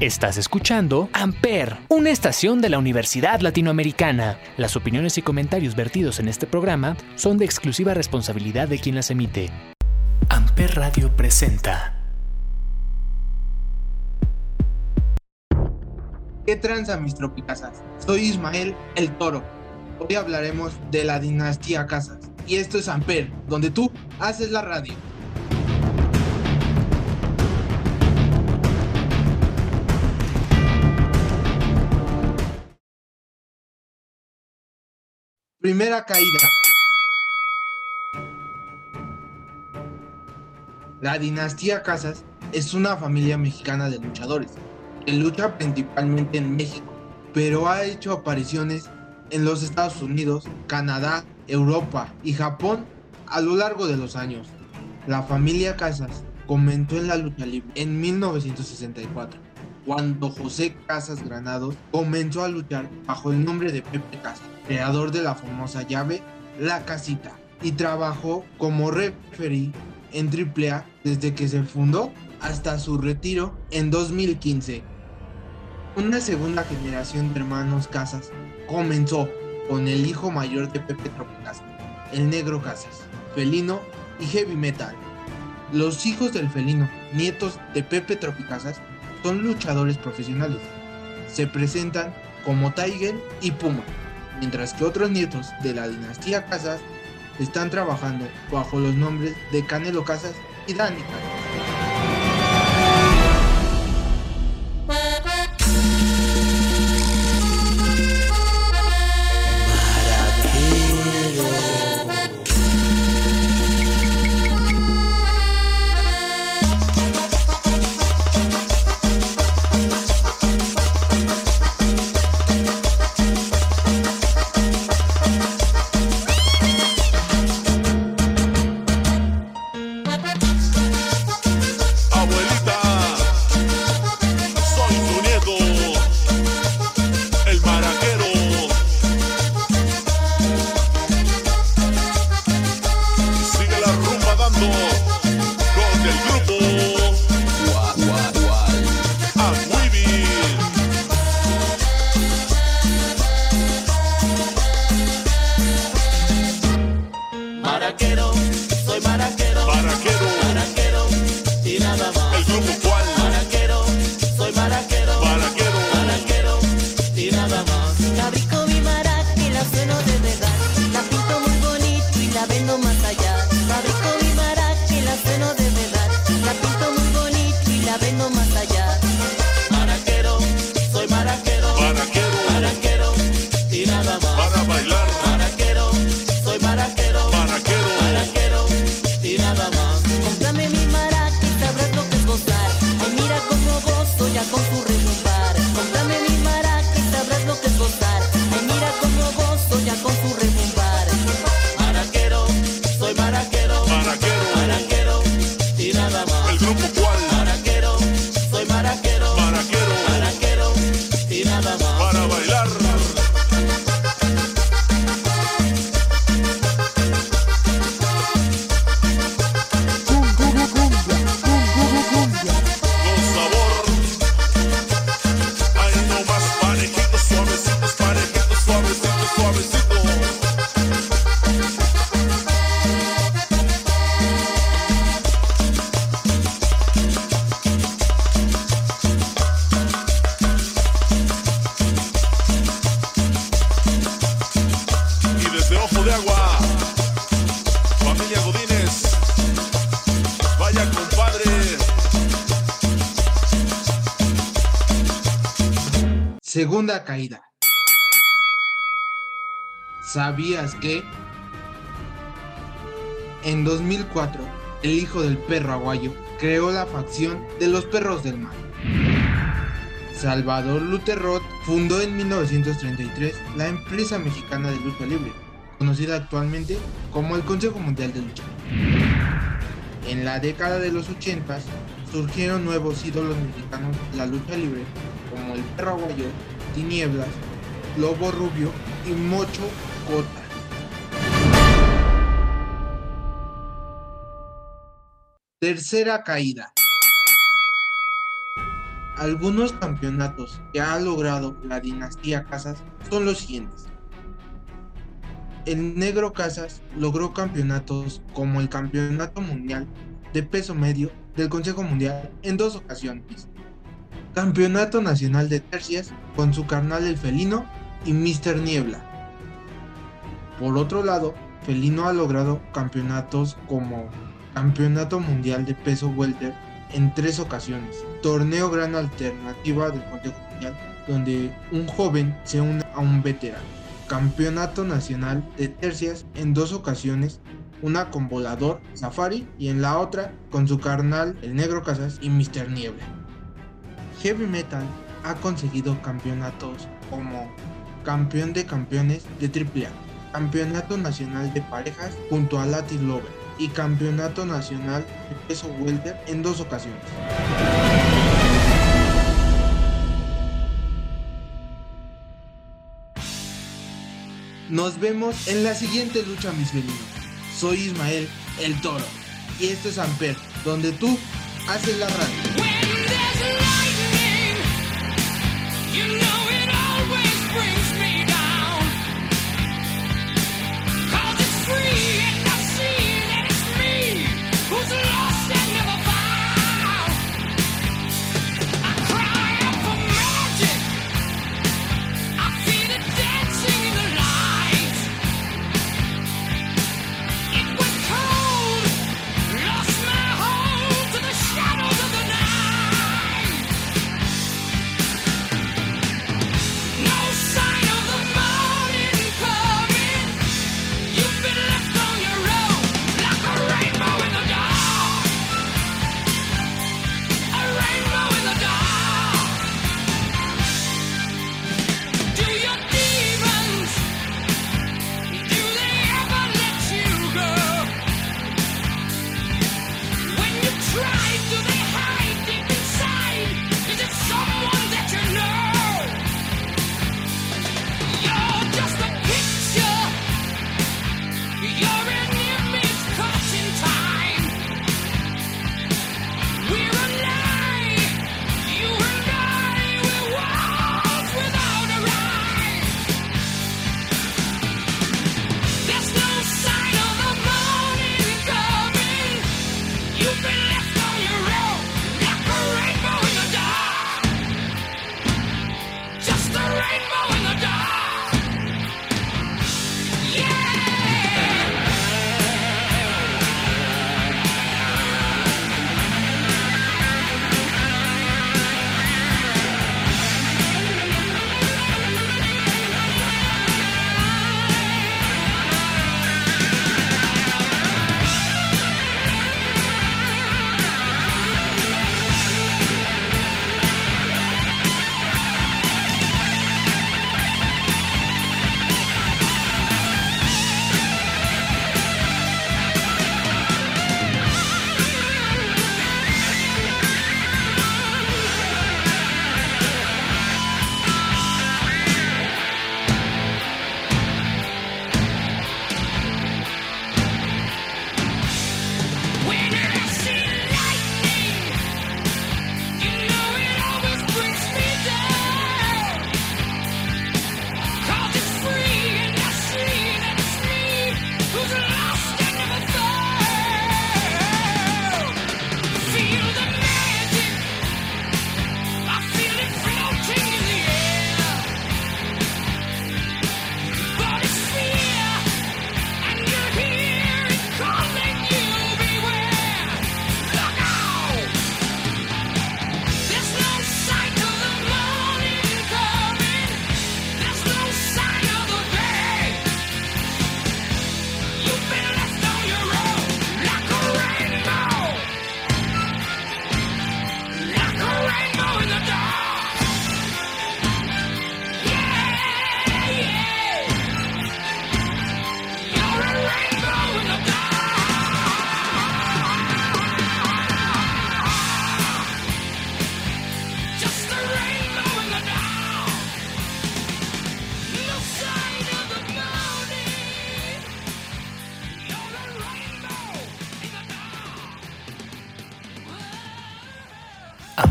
Estás escuchando Amper, una estación de la Universidad Latinoamericana. Las opiniones y comentarios vertidos en este programa son de exclusiva responsabilidad de quien las emite. Amper Radio presenta. ¿Qué tranza mis tropicasas? Soy Ismael el Toro. Hoy hablaremos de la dinastía Casas. Y esto es Amper, donde tú haces la radio. Primera caída. La dinastía Casas es una familia mexicana de luchadores que lucha principalmente en México, pero ha hecho apariciones en los Estados Unidos, Canadá, Europa y Japón a lo largo de los años. La familia Casas comenzó en la lucha libre en 1964, cuando José Casas Granados comenzó a luchar bajo el nombre de Pepe Casas creador de la famosa llave La Casita, y trabajó como referee en AAA desde que se fundó hasta su retiro en 2015. Una segunda generación de hermanos Casas comenzó con el hijo mayor de Pepe Tropicasa, el negro Casas, felino y heavy metal. Los hijos del felino, nietos de Pepe Tropicasas, son luchadores profesionales. Se presentan como Tiger y Puma mientras que otros nietos de la dinastía Casas están trabajando bajo los nombres de Canelo Casas y Dani Casas. Segunda caída. ¿Sabías que? En 2004, el hijo del perro aguayo creó la facción de los perros del mar. Salvador Luterrot fundó en 1933 la empresa mexicana de lucha libre, conocida actualmente como el Consejo Mundial de Lucha. En la década de los 80 surgieron nuevos ídolos mexicanos de la lucha libre como el perro aguayo, tinieblas, lobo rubio y mocho cota. Tercera caída. Algunos campeonatos que ha logrado la dinastía Casas son los siguientes. El negro Casas logró campeonatos como el Campeonato Mundial de Peso Medio del Consejo Mundial en dos ocasiones. Campeonato Nacional de Tercias con su carnal el felino y Mr. Niebla. Por otro lado, Felino ha logrado campeonatos como Campeonato Mundial de Peso Welter en tres ocasiones, Torneo Gran Alternativa del Consejo Mundial, donde un joven se une a un veterano, Campeonato Nacional de Tercias en dos ocasiones, una con Volador Safari y en la otra con su carnal el Negro Casas y Mr. Niebla. Heavy Metal ha conseguido campeonatos como campeón de campeones de AAA, campeonato nacional de parejas junto a Latin Lover y campeonato nacional de peso welter en dos ocasiones. Nos vemos en la siguiente lucha, mis vecinos. Soy Ismael, el toro, y esto es Amper, donde tú haces la radio. You know